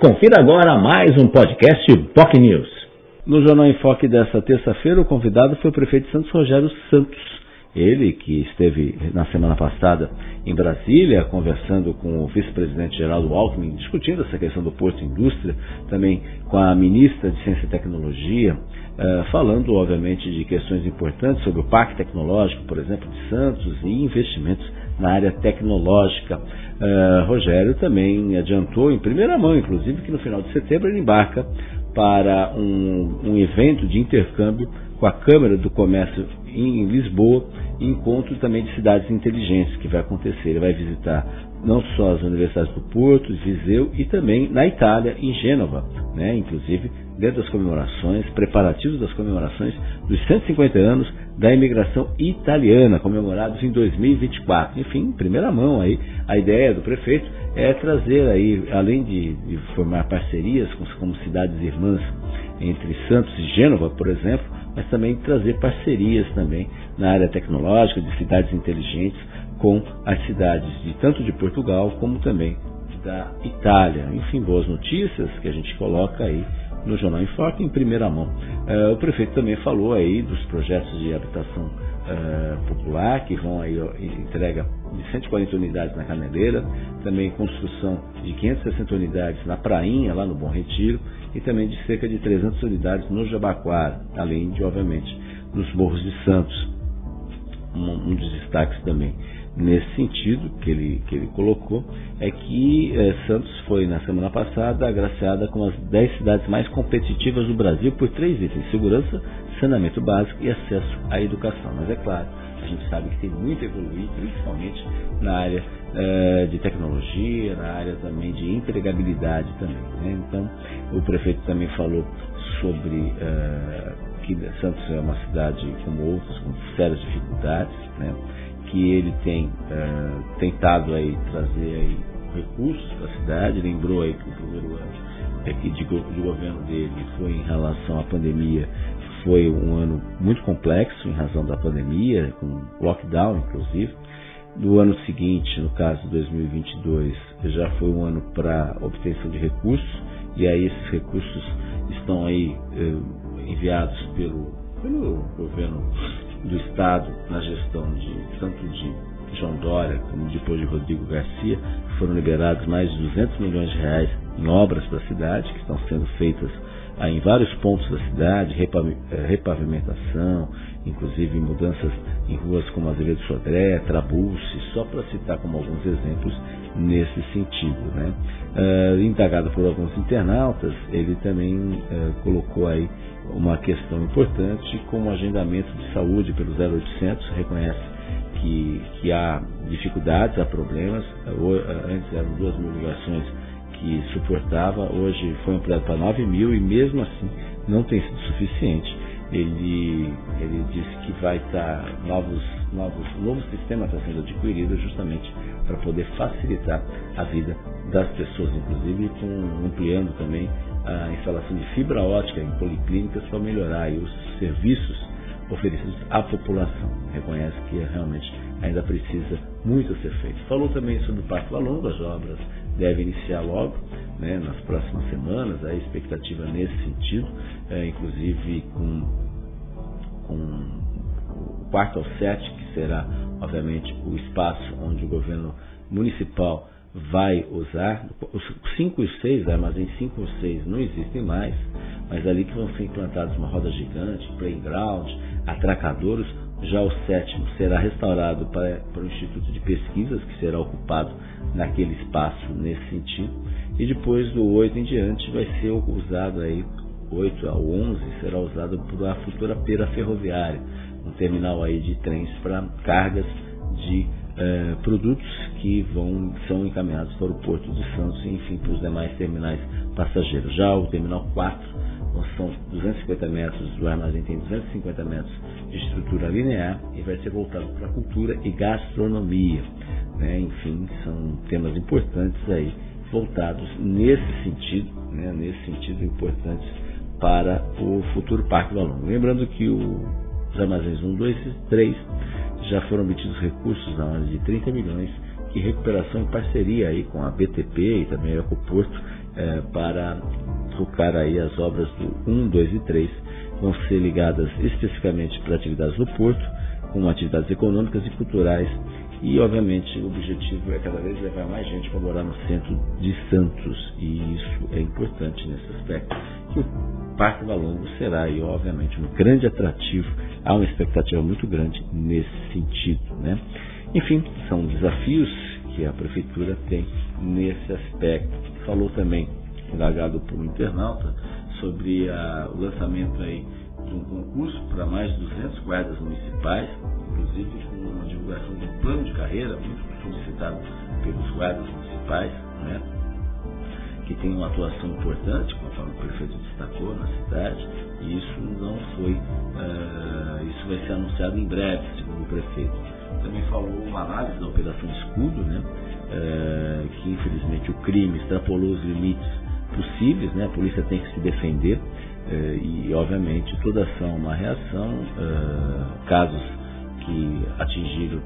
Confira agora mais um podcast POC News. No Jornal em Foque desta terça-feira, o convidado foi o prefeito de Santos Rogério Santos. Ele que esteve na semana passada em Brasília, conversando com o vice-presidente Geraldo Alckmin, discutindo essa questão do Porto Indústria, também com a ministra de Ciência e Tecnologia, uh, falando, obviamente, de questões importantes sobre o Parque Tecnológico, por exemplo, de Santos, e investimentos na área tecnológica. Uh, Rogério também adiantou, em primeira mão, inclusive, que no final de setembro ele embarca para um, um evento de intercâmbio com a Câmara do Comércio em Lisboa, encontro também de cidades inteligentes que vai acontecer. Ele vai visitar não só as universidades do Porto, Viseu e também na Itália, em Gênova, né? inclusive dentro das comemorações, preparativos das comemorações dos 150 anos da imigração italiana, comemorados em 2024. Enfim, primeira mão aí, a ideia do prefeito é trazer aí, além de, de formar parcerias com como cidades irmãs entre Santos e Gênova, por exemplo, mas também trazer parcerias também na área tecnológica, de cidades inteligentes, com as cidades de tanto de Portugal como também da Itália. Enfim, boas notícias que a gente coloca aí no Jornal em Foque em primeira mão. Uh, o prefeito também falou aí dos projetos de habitação uh, popular que vão aí entrega de 140 unidades na Caneleira, também construção de 560 unidades na Prainha, lá no Bom Retiro, e também de cerca de 300 unidades no Jabaquara, além de, obviamente, nos Morros de Santos. Um, um dos destaques também nesse sentido que ele, que ele colocou é que eh, Santos foi na semana passada agraciada com as 10 cidades mais competitivas do Brasil por três itens: segurança, saneamento básico e acesso à educação. Mas é claro, a gente sabe que tem muito a evoluir, principalmente na área eh, de tecnologia, na área também de empregabilidade também. Né? Então, o prefeito também falou sobre eh, que Santos é uma cidade como outras com sérias dificuldades, né? Que ele tem uh, tentado aí trazer aí recursos para a cidade, lembrou aí que o primeiro ano de, de governo dele foi em relação à pandemia, foi um ano muito complexo em razão da pandemia, com lockdown inclusive. No ano seguinte, no caso de 2022, já foi um ano para obtenção de recursos, e aí esses recursos estão aí eh, enviados pelo, pelo governo do Estado na gestão de tanto de João Dória como depois de Rodrigo Garcia, foram liberados mais de 200 milhões de reais em obras para a cidade, que estão sendo feitas em vários pontos da cidade, eh, repavimentação, inclusive mudanças em ruas como Azevedo Sodré, Trabulce, só para citar como alguns exemplos nesse sentido. Né? Uh, indagado por alguns internautas, ele também uh, colocou aí uma questão importante como o agendamento de saúde pelo 0800, reconhece que, que há dificuldades, há problemas, antes eram duas mil ligações que suportava, hoje foi ampliado para 9 mil e mesmo assim não tem sido suficiente. Ele, ele disse que vai estar novos, novos, novo sistema está sendo adquirido justamente para poder facilitar a vida das pessoas, inclusive com, ampliando também a instalação de fibra ótica em policlínicas para melhorar os serviços oferecidos à população. Reconhece que realmente ainda precisa muito ser feito. Falou também sobre o Parque Valongo, as obras devem iniciar logo, né, nas próximas semanas, a expectativa nesse sentido, é, inclusive com, com o quarto ao sete, será, obviamente, o espaço onde o governo municipal vai usar. Os 5 e 6, armazém 5 e 6 não existem mais, mas ali que vão ser implantados uma roda gigante, playground, atracadouros. Já o sétimo será restaurado para, para o Instituto de Pesquisas, que será ocupado naquele espaço nesse sentido. E depois do 8 em diante vai ser usado aí, 8 ao 11, será usado por a futura pera ferroviária, um terminal aí de trens para cargas de eh, produtos que vão são encaminhados para o Porto de Santos e enfim para os demais terminais passageiros. Já o terminal 4 são 250 metros, o armazém tem 250 metros de estrutura linear e vai ser voltado para cultura e gastronomia. Né? Enfim, são temas importantes aí, voltados nesse sentido, né? nesse sentido importantes para o futuro Parque do Aluno. Lembrando que o, os armazéns 1, 2 e 3 já foram obtidos recursos na ordem de 30 milhões que recuperação em parceria aí com a BTP e também a Ecoporto é, para tocar aí as obras do 1, 2 e 3. Vão ser ligadas especificamente para atividades do porto, como atividades econômicas e culturais. E, obviamente, o objetivo é cada vez levar mais gente para morar no centro de Santos. E isso é importante nesse aspecto. Parque Valongo será, aí, obviamente, um grande atrativo. Há uma expectativa muito grande nesse sentido. Né? Enfim, são desafios que a Prefeitura tem nesse aspecto. Falou também, indagado por um internauta, sobre a, o lançamento aí de um concurso para mais de 200 guardas municipais, inclusive com uma divulgação de um plano de carreira muito solicitado pelos guardas municipais, né, que tem uma atuação importante, conforme o prefeito destacou na cidade, e isso não foi, uh, isso vai ser anunciado em breve, segundo o prefeito. Também falou uma análise da Operação Escudo, né, uh, que infelizmente o crime extrapolou os limites possíveis, né, a polícia tem que se defender, uh, e obviamente toda ação é uma reação, casos que atingiram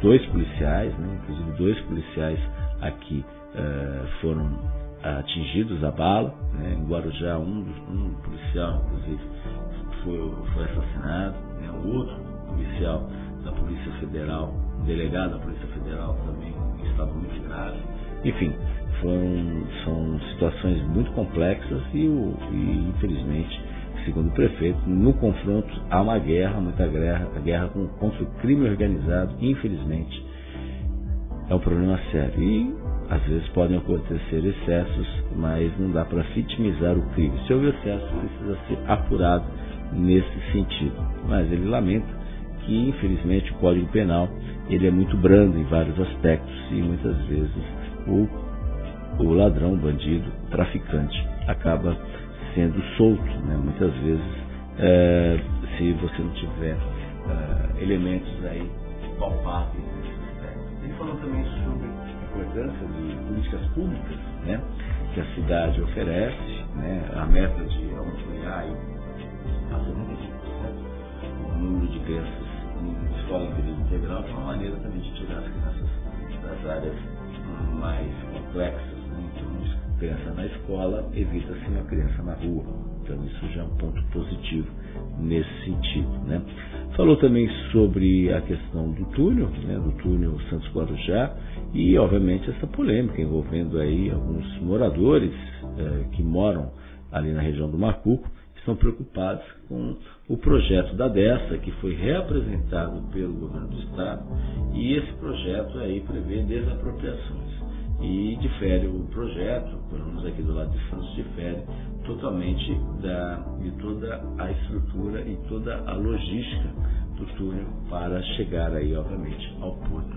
dois policiais, né, inclusive dois policiais aqui uh, foram atingidos a bala. Né, em Guarujá, um, um policial, inclusive, foi, foi assassinado. Né, o outro policial da Polícia Federal, delegado da Polícia Federal também, em estado muito grave. Enfim, foram, são situações muito complexas e, e infelizmente segundo o prefeito, no confronto há uma guerra, muita guerra, a guerra contra o crime organizado, infelizmente, é um problema sério. E às vezes podem acontecer excessos, mas não dá para vitimizar o crime. Se houver excesso, precisa ser apurado nesse sentido. Mas ele lamenta que, infelizmente, o Código Penal ele é muito brando em vários aspectos e muitas vezes o, o ladrão, o bandido, o traficante acaba sendo solto. Né? Muitas vezes, é, se você não tiver é, elementos aí palpáveis. Ele falou também importância de políticas públicas né? que a cidade oferece, né? a meta de ampliar a 75% o número de crianças em escola em período integral, é uma maneira também de tirar as crianças das áreas mais complexas criança na escola, evita-se uma criança na rua. Então isso já é um ponto positivo nesse sentido. Né? Falou também sobre a questão do túnel, né, do túnel Santos Guarujá, e obviamente essa polêmica envolvendo aí alguns moradores eh, que moram ali na região do Macuco, estão preocupados com o projeto da DESA, que foi reapresentado pelo governo do estado, e esse projeto aí prevê desapropriações e difere o projeto, pelo menos aqui do lado de Santos, difere totalmente da, de toda a estrutura e toda a logística do túnel para chegar aí, obviamente, ao porto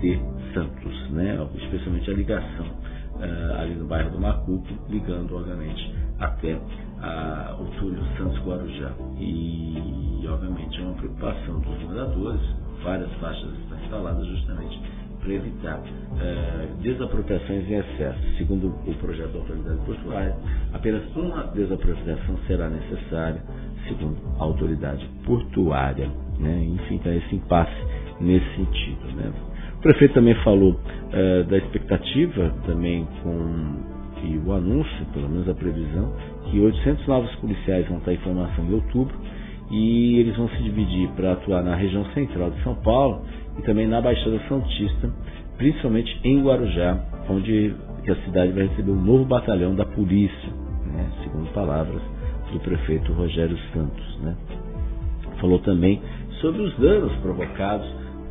de Santos, né? especialmente a ligação uh, ali no bairro do Macuco, ligando, obviamente, até uh, o túnel Santos-Guarujá. E, obviamente, é uma preocupação dos moradores, várias faixas estão instaladas justamente para evitar uh, desapropriações em excesso. Segundo o projeto da autoridade portuária, apenas uma desapropriação será necessária, segundo a autoridade portuária. Né? Enfim, então esse impasse nesse sentido. Né? O prefeito também falou uh, da expectativa também com e o anúncio, pelo menos a previsão, que 800 novos policiais vão estar em formação em outubro e eles vão se dividir para atuar na região central de São Paulo e também na Baixada Santista, principalmente em Guarujá, onde a cidade vai receber um novo batalhão da polícia, né, segundo palavras do prefeito Rogério Santos. Né. Falou também sobre os danos provocados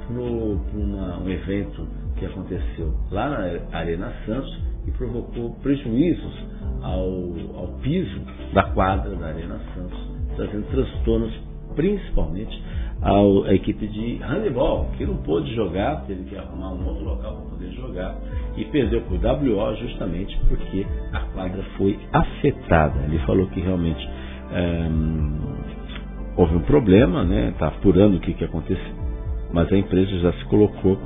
por um evento que aconteceu lá na Arena Santos e provocou prejuízos ao, ao piso da quadra da Arena Santos, trazendo transtornos principalmente a equipe de handebol, que não pôde jogar, teve que arrumar um outro local para poder jogar e perdeu por WO justamente porque a quadra foi afetada. Ele falou que realmente é, houve um problema, né? Está apurando o que, que aconteceu, mas a empresa já se colocou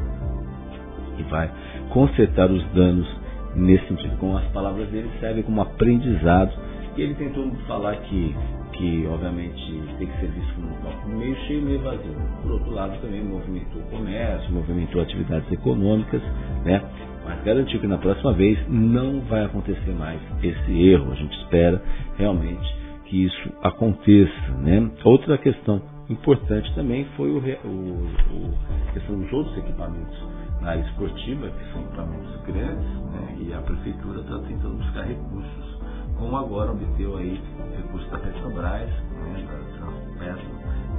e vai consertar os danos nesse sentido. Com as palavras dele serve como aprendizado. E ele tentou falar que que obviamente tem que ser visto como um meio cheio, meio vazio. Por outro lado, também movimentou o comércio, movimentou atividades econômicas, né? mas garantiu que na próxima vez não vai acontecer mais esse erro. A gente espera realmente que isso aconteça. Né? Outra questão importante também foi o, o, o questão dos outros equipamentos na área esportiva, que são equipamentos grandes, né? e a prefeitura está tentando buscar recursos, como agora obteve aí recursos da Petrobras, né? da Transpetro,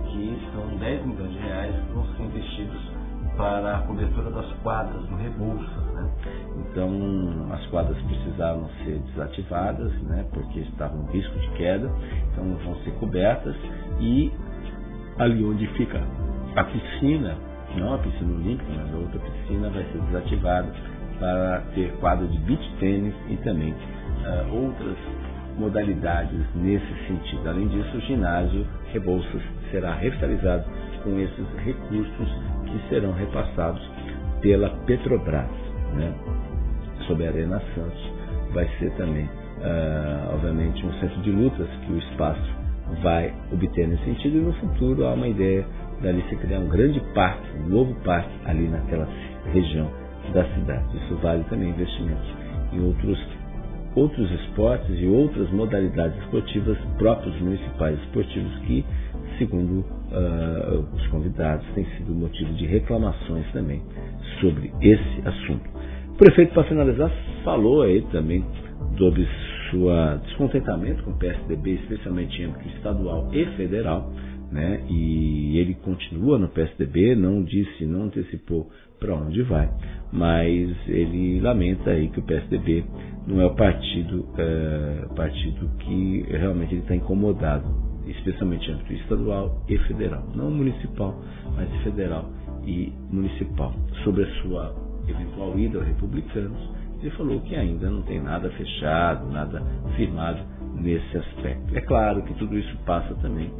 que são 10 milhões de reais que vão ser investidos para a cobertura das quadras do Rebouças. Né? Então, as quadras precisavam ser desativadas, né? porque estavam em risco de queda, então vão ser cobertas e ali onde fica a piscina, não a piscina olímpica, mas a outra piscina vai ser desativada para ter quadro de beach tênis e também uh, outras modalidades nesse sentido. Além disso, o ginásio Rebouças será revitalizado com esses recursos que serão repassados pela Petrobras. Né? Sobre a Arena Santos vai ser também, uh, obviamente, um centro de lutas que o espaço vai obter nesse sentido e no futuro há uma ideia dali se criar um grande parque, um novo parque ali naquela região da cidade. Isso vale também investimentos em outros outros esportes e outras modalidades esportivas próprios municipais esportivos que, segundo uh, os convidados, tem sido motivo de reclamações também sobre esse assunto. O prefeito, para finalizar, falou aí também sobre seu descontentamento com o PSDB, especialmente em âmbito estadual e federal, né? E ele continua no PSDB, não disse, não antecipou para onde vai, mas ele lamenta aí que o PSDB não é o partido, é, partido que realmente ele está incomodado, especialmente âmbito estadual e federal, não municipal, mas federal e municipal, sobre a sua eventual ida aos republicanos ele falou que ainda não tem nada fechado, nada firmado nesse aspecto. É claro que tudo isso passa também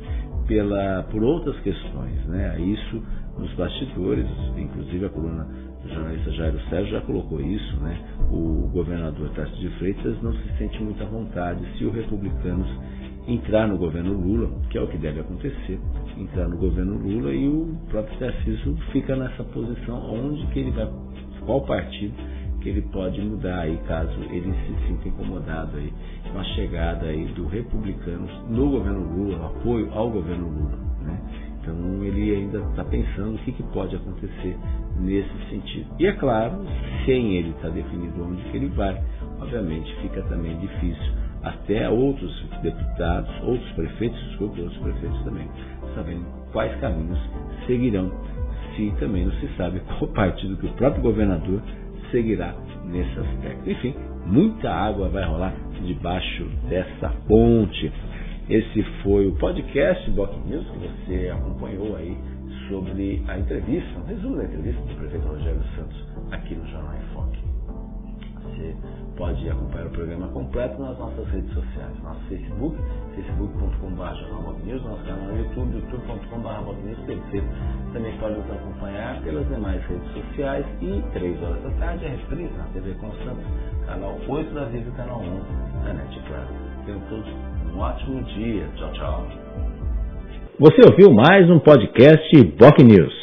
pela, por outras questões, né? Isso nos bastidores, inclusive a coluna do jornalista Jairo Sérgio já colocou isso, né? O governador Tarcísio de Freitas não se sente muito à vontade se os republicanos entrar no governo Lula, que é o que deve acontecer, entrar no governo Lula e o próprio Tarcísio fica nessa posição onde que ele vai, qual partido que ele pode mudar aí caso ele se sinta incomodado aí com a chegada aí do republicanos no governo Lula, apoio ao governo Lula. Né? Então ele ainda está pensando o que, que, pode acontecer nesse sentido. E é claro, sem ele estar tá definido onde que ele vai, obviamente fica também difícil até outros deputados, outros prefeitos, desculpe, outros prefeitos também, sabendo quais caminhos seguirão, se também não se sabe qual partido que o próprio governador seguirá nesse aspecto. Enfim, muita água vai rolar debaixo dessa ponte. Esse foi o podcast Boc News que você acompanhou aí sobre a entrevista, um resumo da entrevista do prefeito Rogério Santos aqui no Jornal em Foque. Pode acompanhar o programa completo nas nossas redes sociais. Nosso Facebook, facebook.com.br nosso canal no YouTube, youtube.com.br Também pode nos acompanhar pelas demais redes sociais e 3 horas da tarde a reprise na TV Constante, canal 8 da e canal 11 da NET Claro. Tenham todos um ótimo dia. Tchau, tchau. Você ouviu mais um podcast Boc News.